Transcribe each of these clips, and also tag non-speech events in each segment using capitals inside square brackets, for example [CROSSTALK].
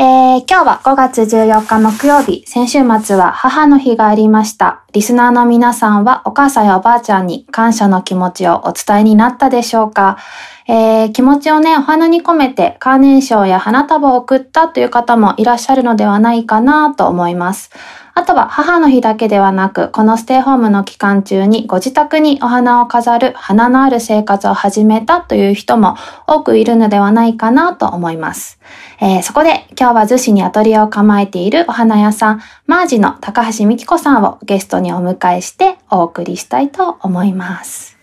えー、今日は5月14日木曜日、先週末は母の日がありました。リスナーの皆さんはお母さんやおばあちゃんに感謝の気持ちをお伝えになったでしょうかえー、気持ちをね、お花に込めてカーネーションや花束を送ったという方もいらっしゃるのではないかなと思います。あとは母の日だけではなく、このステイホームの期間中にご自宅にお花を飾る花のある生活を始めたという人も多くいるのではないかなと思います。えー、そこで今日は逗子にアトリエを構えているお花屋さん、マージの高橋美希子さんをゲストにお迎えしてお送りしたいと思います。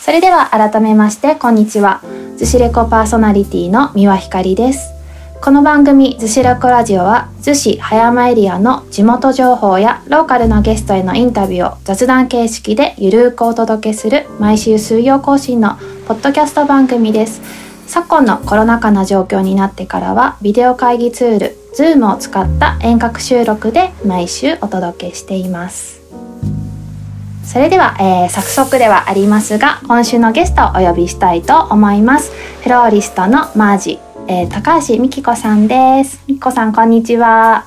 それでは改めましてこんにちは。逗子レコパーソナリティの三輪ひかりです。この番組「逗子ラコラジオは」逗子葉山エリアの地元情報やローカルのゲストへのインタビューを雑談形式でゆるくお届けする毎週水曜更新のポッドキャスト番組です。昨今のコロナ禍の状況になってからはビデオ会議ツール Zoom を使った遠隔収録で毎週お届けしています。それでは、えー、早速ではありますが今週のゲストをお呼びしたいと思います。フローリストのマージ。えー、高橋美希子さんです。美希子さん、こんにちは。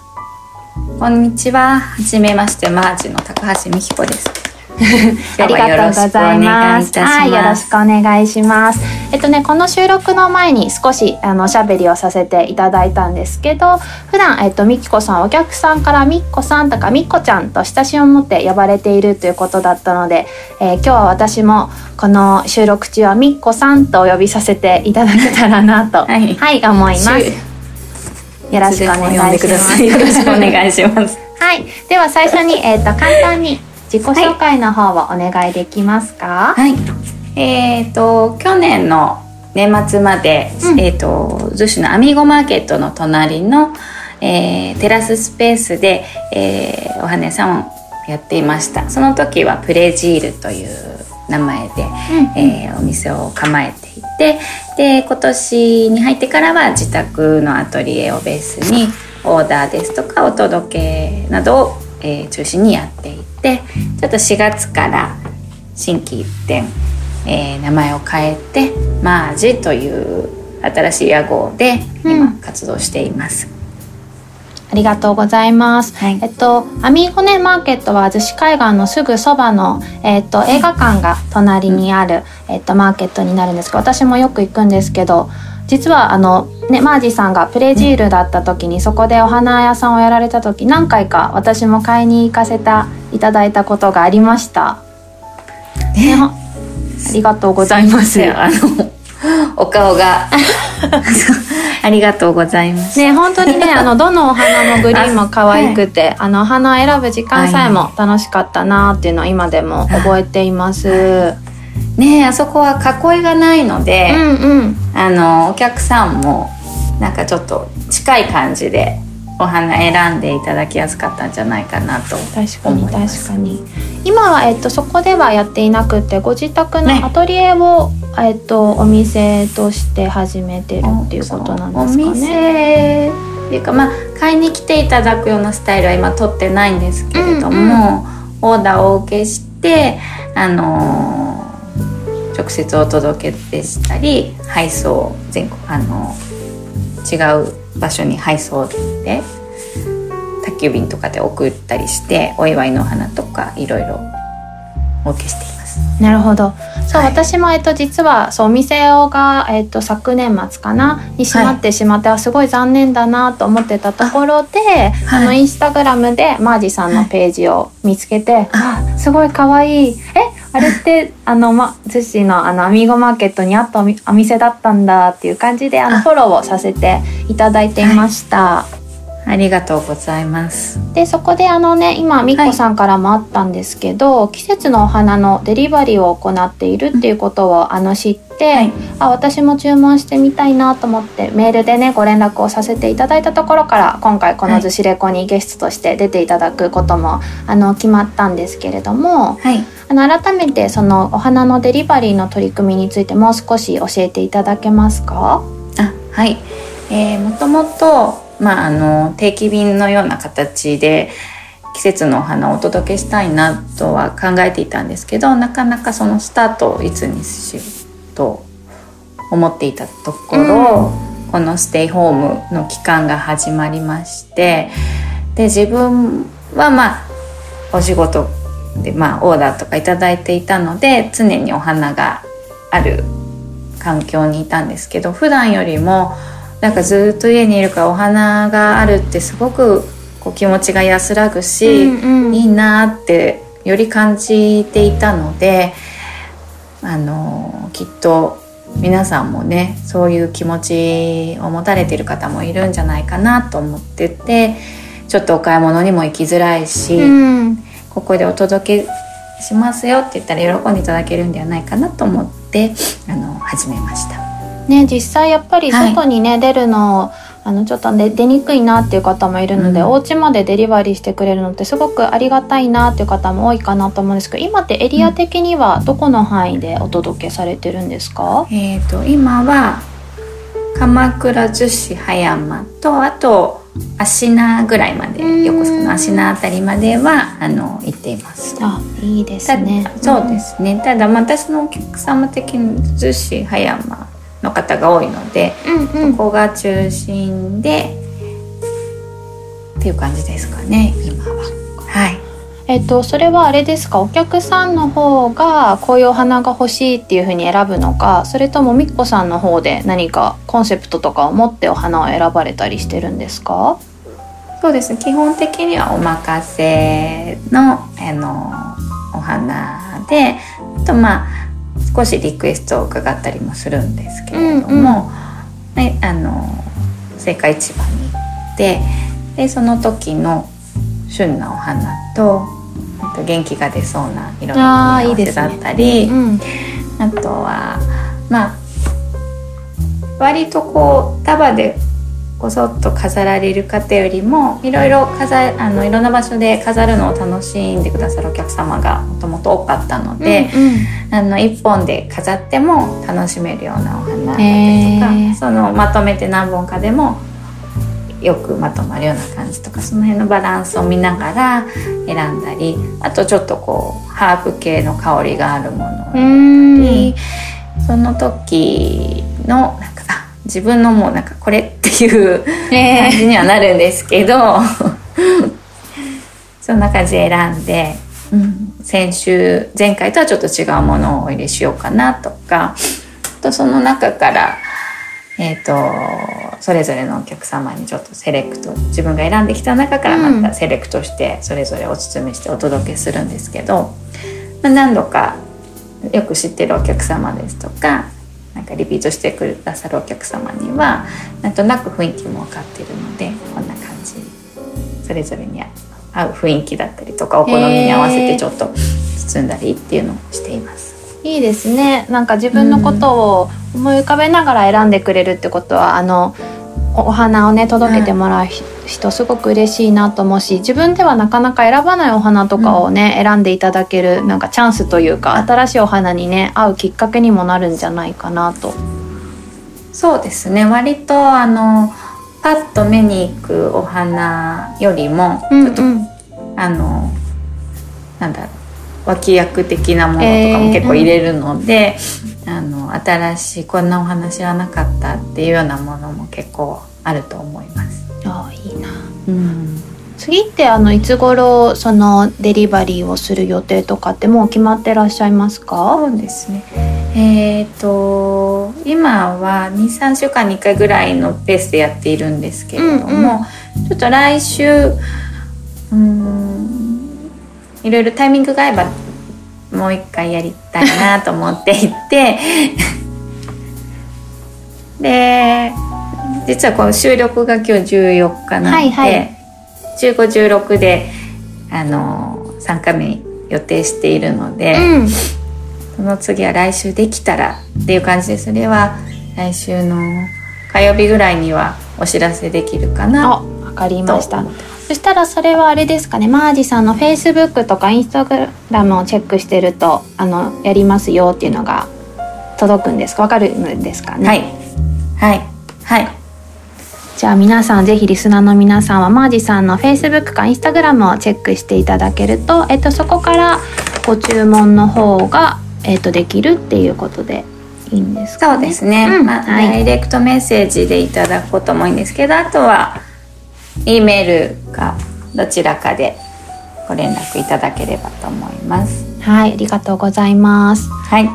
こんにちは。はめまして、マージの高橋美希子です。[LAUGHS] ありがとうございます。はい、よろしくお願いします。えっとね、この収録の前に少しあのおしゃべりをさせていただいたんですけど、普段えっとみきこさんお客さんからみっこさんとかみっこちゃんと親しみを持って呼ばれているということだったので、えー、今日は私もこの収録中はみっこさんとお呼びさせていただけたらなと、はい、はい、思います。よろしくお願いします。よろしくお願いします。はい、では最初にえっ、ー、と簡単に自己紹介の方をお願いできますか？はい、えっ、ー、と去年の年末まで、うん、えっ、ー、と逗子のアミーゴマーケットの隣の、えー、テラススペースで、えー、お花屋さんをやっていました。その時はプレジールという名前で、うん、えー、お店を構えていてで今年に入ってからは自宅のアトリエをベースにオーダーですとかお届けなどを、えー、中心にやっていてちょっと4月から心機一転、えー、名前を変えてマージという新しい屋号で今活動しています。うんありがとうございます。はい、えっと、アミーゴネマーケットは逗子海岸のすぐそばの、えっと、映画館が隣にある、えっと、マーケットになるんですけど、私もよく行くんですけど、実はあの、ね、マージさんがプレジールだった時にそこでお花屋さんをやられた時何回か私も買いに行かせていただいたことがありました。ね、ありがとうございます。あのお顔が [LAUGHS] ありがとうございます。ね、本当にね、[LAUGHS] あの、どのお花もグリーンも可愛くて、あ,、の、お花を選ぶ時間さえも楽しかったなっていうのを今でも覚えています。ねあそこは囲いがないので、うんうん、あの、お客さんも、なんかちょっと近い感じでお花選んでいただきやすかったんじゃないかなと確かに確かに。今は、えっと、そこではやっていなくてご自宅のアトリエを、ね、えっと、お店として始めてるっていうことなんですかね。っていうかまあ買いに来ていただくようなスタイルは今取ってないんですけれども、うんうん、オーダーをお受けしてあのー、直接お届けでしたり配送全国あのー、違う場所に配送で宅急便とかで送ったりしてお祝いの花とかいろいろお受けしています。なるほど。そう、はい、私もえっと実はそうお店がえっと昨年末かなに閉まってしまって、はい、すごい残念だなと思ってたところで、あ,、のインスタグラムでマージさんのページを見つけて、はい、あすごい可愛い。えあれってあのま逗子のあのアミーゴマーケットにあったお店だったんだっていう感じであのフォローをさせていただいていました。ありがとうございます。でそこであのね今みっこさんからもあったんですけど、はい、季節のお花のデリバリーを行っているっていうことを、あの知って、はい、あ私も注文してみたいなと思ってメールでねご連絡をさせていただいたところから今回この「ずしレコ」にゲストとして出ていただくこともあの決まったんですけれども、はい、あの改めてそのお花のデリバリーの取り組みについてもう少し教えていただけますか？あはい、えー、もともとまあ、あの定期便のような形で季節のお花をお届けしたいなとは考えていたんですけどなかなかそのスタートをいつにしようと思っていたところ、うん、このステイホームの期間が始まりましてで自分はまあお仕事でまあオーダーとか頂いていたので常にお花がある環境にいたんですけど普段よりもなんかずっと家にいるからお花があるってすごくこう気持ちが安らぐし、うんうん。いいなってより感じていたのであのきっと皆さんもねそういう気持ちを持たれている方もいるんじゃないかなと思っててちょっとお買い物にも行きづらいし、うんここでお届けしますよって言ったら喜んでいただけるんではないかなと思ってあの始めました。ね実際やっぱりはい。外にね、出るのあのちょっと出出にくいなっていう方もいるので、うん。お家までデリバリーしてくれるのってすごくありがたいなっていう方も多いかなと思うんですけど今ってエリア的にはどこの範囲でお届けされてるんですか、えー、と今は鎌倉逗子葉山とあと芦名ぐらいまでうん横須賀の芦名あたりまではあの行っています。あいいですたねそうですねただまあ私のお客様的に逗子葉山の方が多いので、うんうんここが中心でっていう感じですかね今は。はいえっとそれはあれですか？お客さんの方がこういうお花が欲しいっていう風に選ぶのか？それともみっこさんの方で何かコンセプトとかを持ってお花を選ばれたりしてるんですか？そうです基本的にはお任せのあのお花であとまあ少しリクエストを伺ったりもするんですけれども、ね、あの青果市場に行ってでその時の旬なお花とあと元気が出そうな色の組み合わせだったりうん。あとはまあ割とこう束でこそっと飾られる方よりもいろいろ飾あのいろんな場所で飾るのを楽しんでくださるお客様がもともと多かったので、うんうん。あの一本で飾っても楽しめるようなお花だったりとか、そのまとめて何本かでもよくまとまるような感じとかその辺のバランスを見ながら選んだりあとちょっとこうハーブ系の香りがあるものをう選ん。だんり、その時のなんかあ自分のもうなんかこれっていう感じにはなるんですけど [LAUGHS] そんな感じで選んで、うん、先週前回とはちょっと違うものをお入れしようかなとかあとその中から、えー、とそれぞれのお客様にちょっとセレクト自分が選んできた中からまたセレクトしてそれぞれお包みしてお届けするんですけど、まあ、何度かよく知ってるお客様ですとかなんかリピートしてくださるお客様にはなんとなく雰囲気も分かってるのでこんな感じそれぞれに合う雰囲気だったりとかお好みに合わせてちょっと包んだりっていうのをしています。いいですね。なんか自分のことを思い浮かべながら選んでくれるってことは、あのおお花をね届けてもらうひ人すごく嬉しいなと思うし自分ではなかなか選ばないお花とかをね、選んでいただけるなんかチャンスというか新しいお花にね合うきっかけにもなるんじゃないかなと。そうですね。割とあのパッと目に行くお花よりもちょっと、あのなんだろう脇役的なものとかも結構入れるので、あの新しいこんなお花知らなかったっていうようなものも結構あると思います。あいいな。うん、次ってあのいつ頃そのデリバリーをする予定とかってもう決まってらっしゃいますか？そうですね。えっ、と今は23週間に1回ぐらいのペースでやっているんですけれども、うんうん。ちょっと来週うんいろいろタイミングが合えばもう一回やりたいなと思っていて。[LAUGHS] で実はこの収録が今日14日なので、はいはい。1516であの3回目予定しているので。うん。その次は来週できたらっていう感じでそれは来週の火曜日ぐらいにはお知らせできるかあなわかりました。と思ってそしたらそれはあれですかね。マージさんのフェイスブックとかインスタグラムをチェックしてるとあのやりますよっていうのが届くんですか？わかるんですかね？はい。はい。はい。じゃあ皆さんぜひリスナーの皆さんはマージさんの Facebook か Instagram をチェックしていただけると、えっと、そこからご注文の方が、えっと、できるっていうことでいいんですか、ね、そうですね、うん、まあ、はい、ダイレクトメッセージでいただくこともいいんですけどあとは E メールかどちらかでご連絡いただければと思います。はいありがとうございます。はい。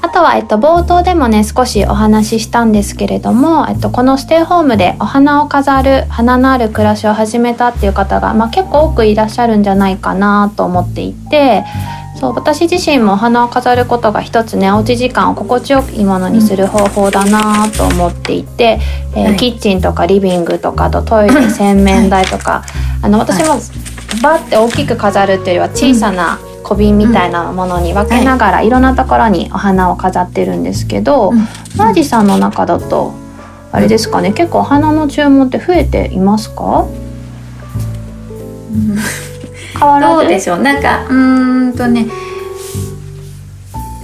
あとは、えっと、冒頭でもね少しお話ししたんですけれども、えっと、このステイホームでお花を飾る花のある暮らしを始めたっていう方が、まあ、結構多くいらっしゃるんじゃないかなと思っていてそう私自身もお花を飾ることが一つねおうち時間を心地よいものにする方法だなと思っていて、えーはい、キッチンとかリビングとかとトイレ洗面台とか、はい、あの私もバッて大きく飾るっていうよりは小さな小瓶みたいなものに分けながら、い。ろんなところにお花を飾ってるんですけど、マージさんの中だとあれですかね結構お花の注文って増えていますか、変わらどうでしょうなんかうんとね。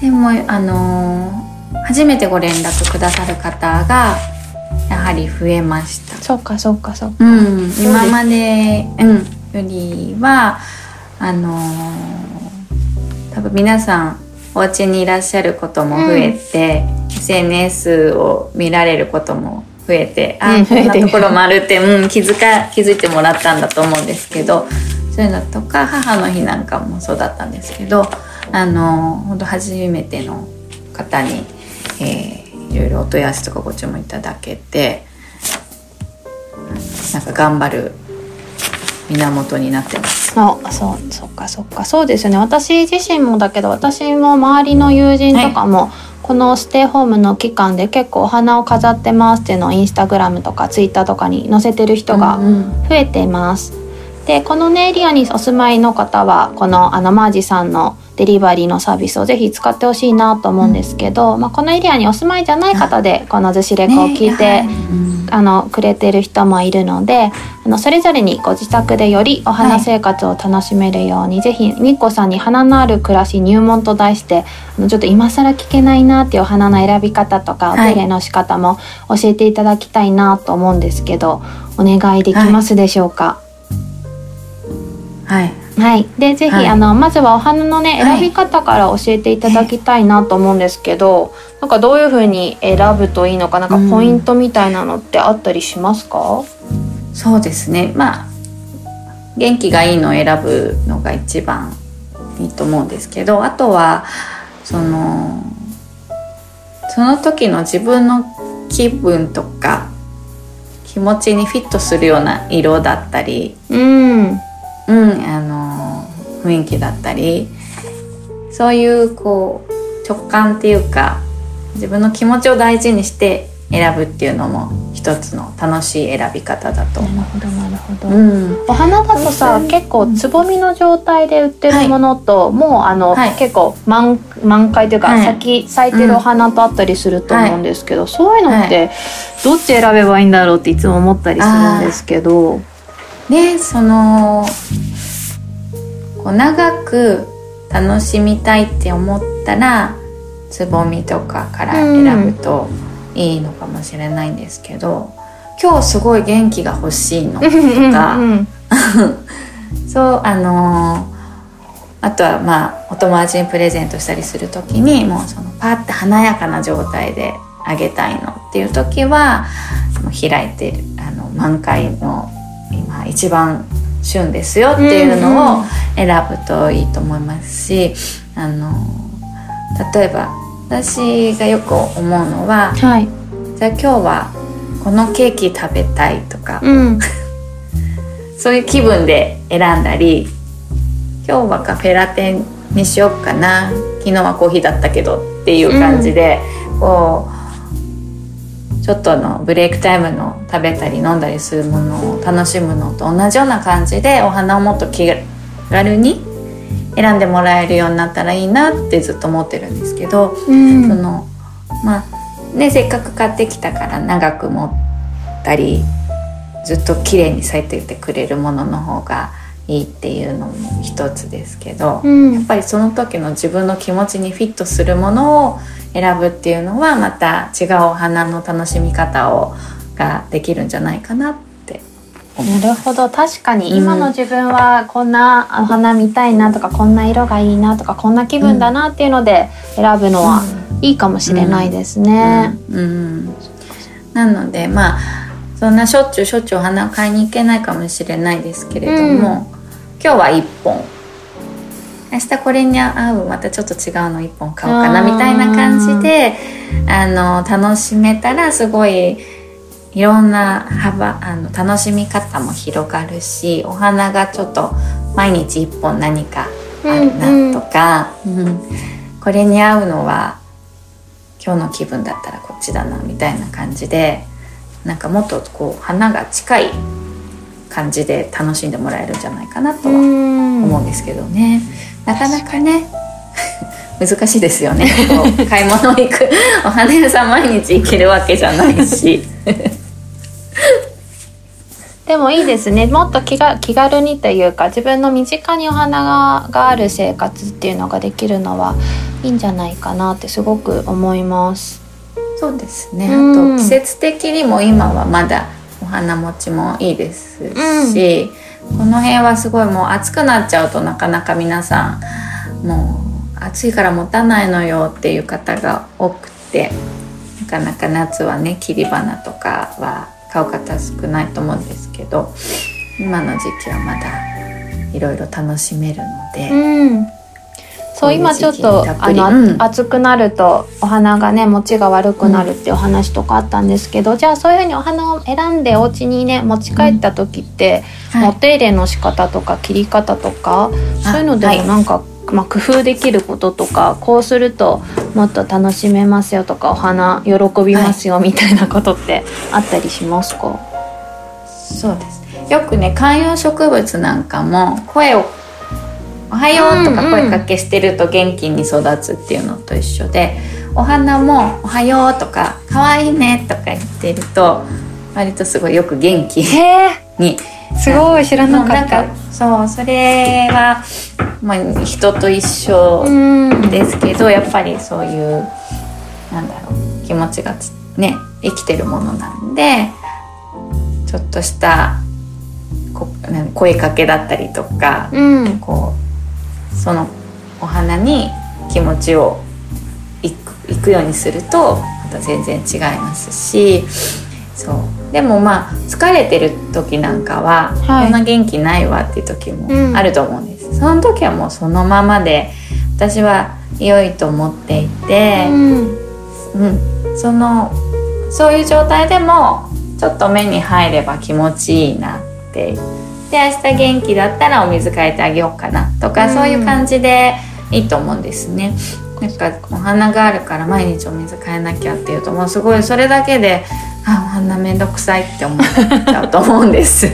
でもあのー、初めてご連絡くださる方がやはり増えました。そうかそうかそうか、うん、今まで、うん、よりはあのー、多分皆さんお家にいらっしゃることも増えて、うん、SNS を見られることも増えてあ、うん、こんなところもあるって、うん、気づか気づいてもらったんだと思うんですけどそういうのとか母の日なんかもそうだったんですけどあの本当初めての方に、えー、いろいろお問い合わせとかご注文いただけてなんか頑張る源になってます。あそうそっかそっかそうですよね私自身もだけど私も周りの友人とかも、はい、このステイホームの期間で結構お花を飾ってますっていうのをインスタグラムとかツイッターとかに載せてる人が増えています。うんうんでこのねエリアにお住まいの方はこのあのマージさんのデリバリーのサービスをぜひ使ってほしいなと思うんですけど、うん、まあ、このエリアにお住まいじゃない方でこのズシレコを聞いて、ねあのくれてる人もいるのであのそれぞれにご自宅でよりお花生活を楽しめるように、はい、ぜひみっこさんに花のある暮らし入門と題してあのちょっと今更聞けないなっていうお花の選び方とかお手入れの仕方も教えていただきたいなと思うんですけど、お願いできますでしょうか？はいはい、はい、でぜひ、はい、あのまずはお花のね選び方から教えていただきたいなと思うんですけど、はい、なんかどういうふうに選ぶといいのかなんかポイントみたいなのってあったりしますか、うん、そうですね。まあ元気がいいのを選ぶのが一番いいと思うんですけどあとはそのその時の自分の気分とか気持ちにフィットするような色だったり、うん、うん、あの雰囲気だったりそういうこう直感っていうか自分の気持ちを大事にして選ぶっていうのも一つの楽しい選び方だと思う。なるほどなるほど。うん、お花だとさ、結構つぼみの状態で売ってるものと、はい、もうあの、はい、結構満満開というか、はい、咲き咲いてるお花とあったりすると思うんですけど、そういうのってどっち選べばいいんだろうっていつも思ったりするんですけど。でそのこう長く楽しみたいって思ったらつぼみとかから選ぶといいのかもしれないんですけど、うん、今日すごい元気が欲しいの。とか。[LAUGHS] そうあのあとはまあお友達にプレゼントしたりする時にもうそのパッて華やかな状態であげたいのっていう時は開いてるあの満開の今一番旬ですよっていうのを選ぶといいと思いますし、あの例えば私がよく思うのは、はい、じゃあ今日はこのケーキ食べたいとか、うん、[LAUGHS] そういう気分で選んだり今日はカフェラテにしようかな昨日はコーヒーだったけどっていう感じで、うん、こうちょっとのブレイクタイムの食べたり飲んだりするものを楽しむのと同じような感じでお花をもっと気軽に選んでもらえるようになったらいいなってずっと思ってるんですけど、うん、そのまあねせっかく買ってきたから長く持ったりずっと綺麗に咲いててくれるものの方がいいっていうのも一つですけど、うん、やっぱりその時の自分の気持ちにフィットするものを選ぶっていうのはまた違うお花の楽しみ方をができるんじゃないかなって。なるほど確かに今の自分はこんなお花見たいなとか、こんな色がいいなとかこんな気分だなっていうので選ぶのはいいかもしれないですね。うんうんなのでまあそんなしょっちゅうしょっちゅうお花を買いに行けないかもしれないですけれども、今日は1本。明日これに合うまたちょっと違うの1本買おうかなみたいな感じであの楽しめたらすごいいろんな幅あの楽しみ方も広がるしお花がちょっと毎日1本何かあるなとか、うん。これに合うのは今日の気分だったらこっちだなみたいな感じでなんかもっとこう花が近い感じで楽しんでもらえるんじゃないかなとは思うんですけどね、なかなかね [LAUGHS] 難しいですよね。[LAUGHS] 買い物行くお花屋さん毎日行けるわけじゃないし。[LAUGHS] でもいいですね。もっと気が気軽にというか自分の身近にお花ががある生活っていうのができるのはいいんじゃないかなってすごく思います。そうですね、うん。あと季節的にも今はまだお花持ちもいいですし、この辺はすごいもう暑くなっちゃうとなかなか皆さんもう暑いから持たないのよっていう方が多くてなかなか夏はね切り花とかは買う方少ないと思うんですけど今の時期はまだいろいろ楽しめるので、うんそう今ちょっとあの、うん。暑くなるとお花がね持ちが悪くなるっていうお話とかあったんですけど、じゃあそういうふうにお花を選んでお家にね持ち帰った時って、はい。お手入れの仕方とか切り方とかあそういうのではい。もなんか、まあ、工夫できることとかこうするともっと楽しめますよとかお花喜びますよみたいなことってあったりしますか、そうです。よくね観葉植物なんかも声を「おはよう」とか声かけしてると元気に育つっていうのと一緒で、お花も「おはよう」とか「かわいいね」とか言ってると割とすごいよく元気に。すごい知らなかった。そうそれは、まあ、人と一緒うん。ですけどやっぱりそういうなんだろう気持ちがつね生きてるものなんでちょっとしたこ声かけだったりとか、うん。こうそのお花に気持ちをいくいくようにするとまた全然違いますしそう。でもまあ疲れてる時なんかは、はい。こんな元気ないわっていう時もうん。あると思うんです、その時はもうそのままで私は良いと思っていて、うん。うん、そのそういう状態でもちょっと目に入れば気持ちいいなってで明日元気だったらお水変えてあげようかなとか、うんそういう感じでいいと思うんですね。なんかお花があるから毎日お水変えなきゃっていうともうすごいそれだけであお花めんどくさいって思っちゃうと思うんです。[LAUGHS]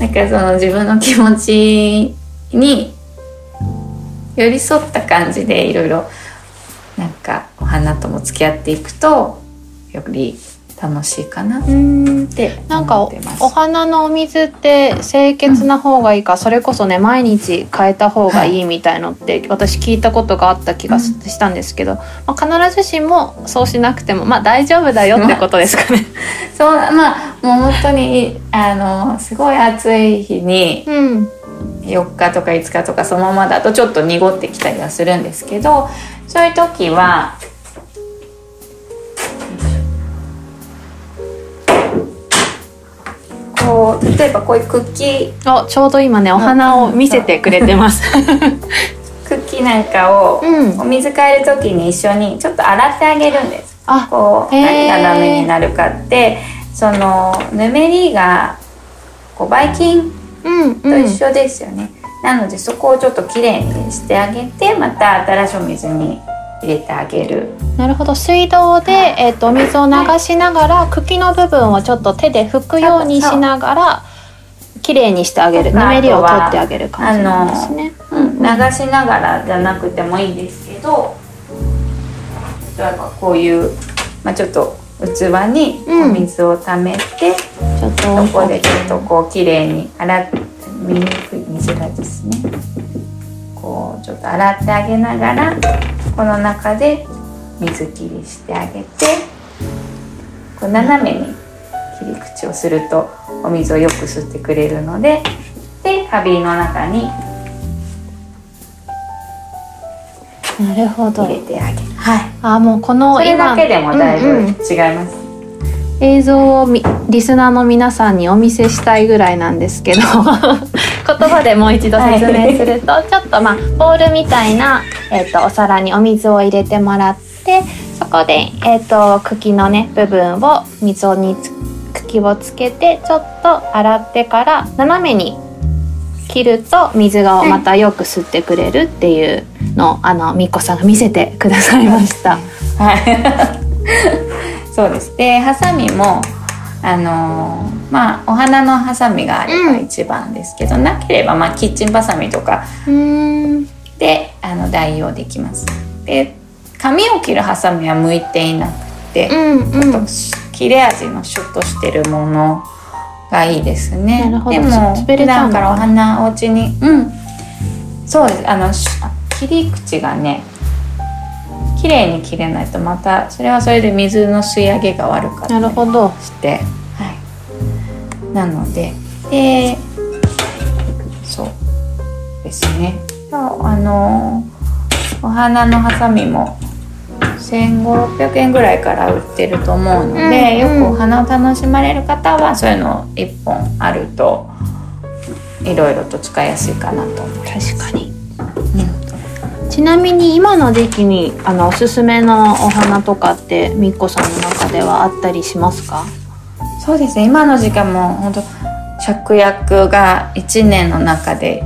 なんかその自分の気持ちに寄り添った感じでいろいろなんかお花とも付き合っていくとより楽しいかなっうんてなんかお花のお水って清潔な方がいいか、それこそね毎日変えた方がいいみたいのって、私聞いたことがあった気がし,、たんですけど、まあ、必ずしもそうしなくてもまあ大丈夫だよってことですかね。[LAUGHS] そうまあもう本当にあのすごい暑い日にうん4日とか5日とかそのままだとちょっと濁ってきたりはするんですけどそういう時はこう例えばこういうクッキー。おちょうど今ねお花を見せてくれてます。[LAUGHS] クッキーなんかをうん。お水変える時に一緒にちょっと洗ってあげるんです。あこう何がダメになるかってそのぬめりがこうばい菌うんうとん一緒ですよね、なのでそこをちょっときれいにしてあげてまた新しいお水に入れてあげる。なるほど。水道で、えー、とお水を流しながら茎の部分をちょっと手で拭くようにしながらきれいにしてあげる。ぬめりを取ってあげる感じなんですね。うん、流しながらじゃなくてもいいですけど例えばこういう、まあ、ちょっと器にお水をためて、ちょっと。そこでちょっとこう綺麗に洗って見にくい見づらいですねこうちょっと洗ってあげながらこの中で水切りしてあげてこう斜めに切り口をするとお水をよく吸ってくれるのでで花瓶の中にうなるほど。入れてあげる。はい。あもうこのそれだけでもだいぶうんうん。違います、映像をみリスナーの皆さんにお見せしたいぐらいなんですけど言葉でもう一度説明すると、ちょっとまあボウルみたいな、えー、とお皿にお水を入れてもらってそこで、えー、と茎のね部分を水に茎をつけてちょっと洗ってから斜めに切ると水がまたよく吸ってくれるっていうのを、あのみっこさんが見せてくださいました。はい [LAUGHS] そうですでハサミもあのーまあお花のハサミがあればうん。一番ですけど、なければまあキッチンバサミとか。であの代用できます。で髪を切るハサミは向いていなくて、うんうん。切れ味のシュッとしてるものがいいですね。でも普段からお花お家にうん。そうです。あのし切り口がね綺麗に切れないとまたそれはそれで水の吸い上げが悪かったなるりほど。して、はい、なのででそうですねあのお花のハサミも1500600円ぐらいから売ってると思うので、うんうんよくお花を楽しまれる方はそういうの1本あるといろいろと使いやすいかなと思います。確かに。うんちなみに今の時期にあのおすすめのお花とかってみっこさんの中ではあったりしますか？そうですね。今の時間も本当芍薬が1年の中で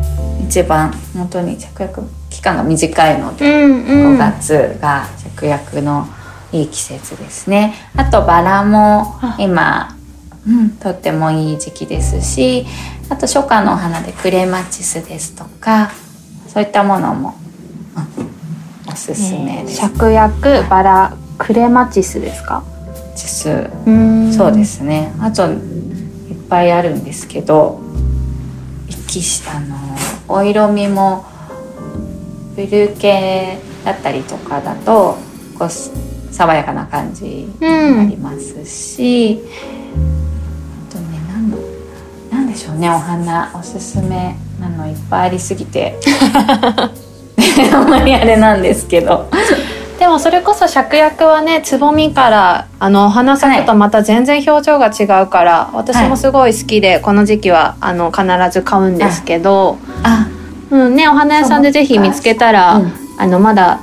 一番本当に芍薬期間が短いので、ん5月が芍薬のいい季節ですね。あとバラもあ。今、うん、とってもいい時期ですしあと初夏のお花でクレマチスですとかそういったものも、うんおすすめです。芍薬、バラ、クレマチスですか？チスうんそうで。すねあといっぱいあるんですけど一気しあのお色味もブルー系だったりとかだとこうす爽やかな感じになりますし、あとね何の何でしょうねお花おすすめなのいっぱいありすぎて [LAUGHS] [LAUGHS] あんまりあれなんですけど。でもそれこそ芍薬はねつぼみからあのお花咲くとまた全然表情が違うから、私もすごい好きでこの時期はあの必ず買うんですけど、あ。うんねお花屋さんでぜひ見つけたら、うん。あのまだ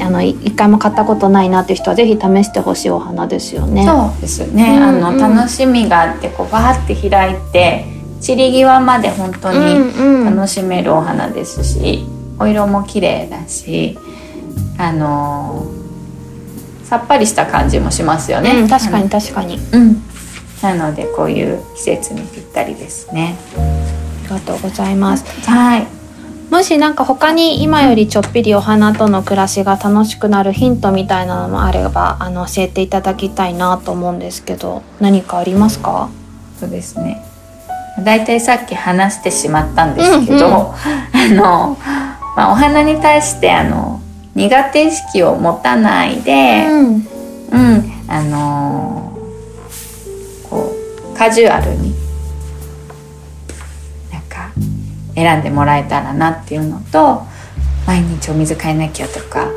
あのい一回も買ったことないなっていう人はぜひ試してほしいお花ですよね。そうですね、うんあのうん楽しみがあってこうバーって開いて散り際まで本当にうんうん。楽しめるお花ですし、お色も綺麗だしあのーさっぱりした感じもしますよね、うん、確かに確かに。うん。なのでこういう季節にぴったりですね。ありがとうございます。はい。もしなんか他に今よりちょっぴりお花との暮らしが楽しくなるヒントみたいなのもあればあの教えていただきたいなと思うんですけど何かありますか？そうですね。だいたいさっき話してしまったんですけど、うんうん。[LAUGHS] あの、まあ、お花に対してあの苦手意識を持たないで、うん。うん、あのーこうカジュアルになんか選んでもらえたらなっていうのと毎日お水変えなきゃとか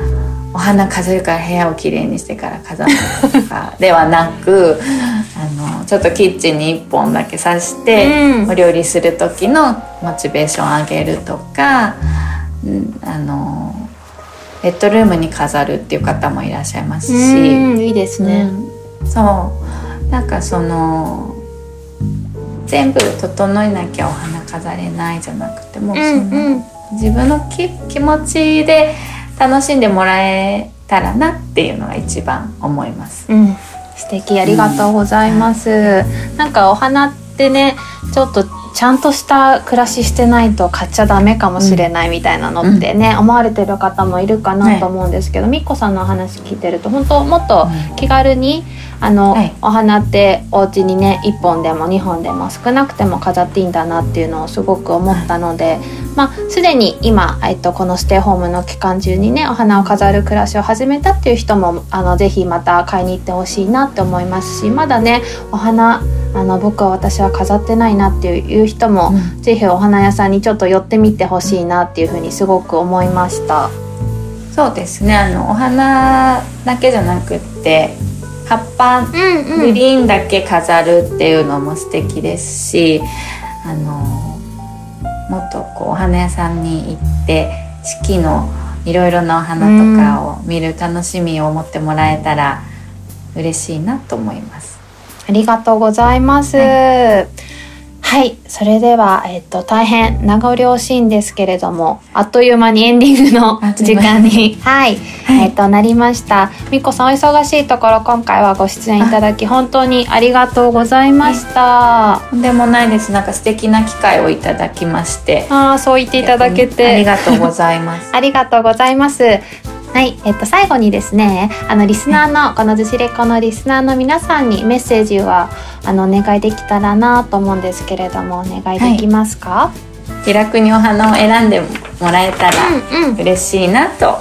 お花飾るから部屋をきれいにしてから飾るとか [LAUGHS] ではなくあのちょっとキッチンに1本だけ刺して、うん。お料理する時のモチベーション上げるとか、うん、あのベッドルームに飾るっていう方もいらっしゃいますし。うんいいですね、うん。そう。なんかその全部整えなきゃお花飾れないじゃなくても、うんその自分の気気持ちで楽しんでもらえたらなっていうのが一番思います。うん、素敵ありがとうございます、なんかお花ってねちょっとちゃんとした暮らししてないと買っちゃダメかもしれないみたいなのってね、思われてる方もいるかなと思うんですけど、みっこさんのお話聞いてると本当もっと気軽にあの、はい。お花ってお家にね1本でも2本でも少なくても飾っていいんだなっていうのをすごく思ったので、まあすでに今、えっと、このステイホームの期間中にねお花を飾る暮らしを始めたっていう人もあのぜひまた買いに行ってほしいなって思いますしまだねお花あの僕は私は飾ってないなっていう人も、うん。ぜひお花屋さんにちょっと寄ってみてほしいなっていうふうにすごく思いました。そうですね。あのお花だけじゃなくって葉っぱうんうんグリーンだけ飾るっていうのも素敵ですし、あのもっとこうお花屋さんに行って四季のいろいろなお花とかを見る楽しみを持ってもらえたら嬉しいなと思います。ありがとうございます。は、はいそれでは、えっと、大変名残惜しいんですけれども、あっという間にエンディングの時間に、はい、はいえっと、なりました。みこさん、お忙しいところ、今回はご出演いただき、本当にありがとうございました。とんでもないです。なんか素敵な機会をいただきまして、ああ、そう言っていただけて。ありがとうございます。[LAUGHS] ありがとうございます。はい、えっと最後にですね、あのリスナーのこのズシレコのリスナーの皆さんにメッセージはあのお願いできたらなと思うんですけれどもお願いできますか？気楽にお花を選んでもらえたらうんうん。嬉しいなと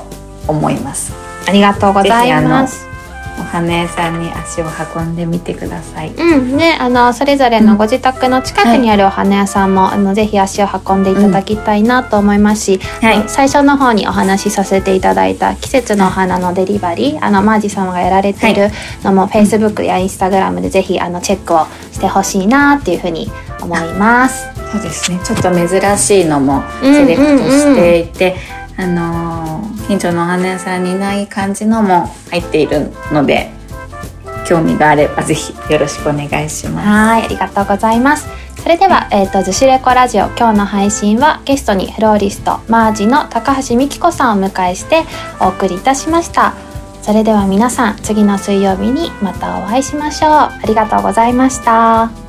思います。ありがとうございます。お花屋さんに足を運んでみてください。うん、ね、あのそれぞれのご自宅の近くにあるお花屋さんも、あのぜひ足を運んでいただきたいなと思いますし、はいあの最初の方にお話しさせていただいた季節のお花のデリバリー、あのマージ様がやられているのも、Facebook や Instagram でぜひあのチェックをしてほしいなっていうふうに思います。そうですね。ちょっと珍しいのもうんセレクトしていて、あのー近所のお花屋さんにない感じのも入っているので、興味があればぜひよろしくお願いします。はい、ありがとうございます。それでは、えっ、と、ズシレコラジオ、今日の配信はゲストにフローリスト、マージの高橋美希子さんをお迎えしてお送りいたしました。それでは皆さん、次の水曜日にまたお会いしましょう。ありがとうございました。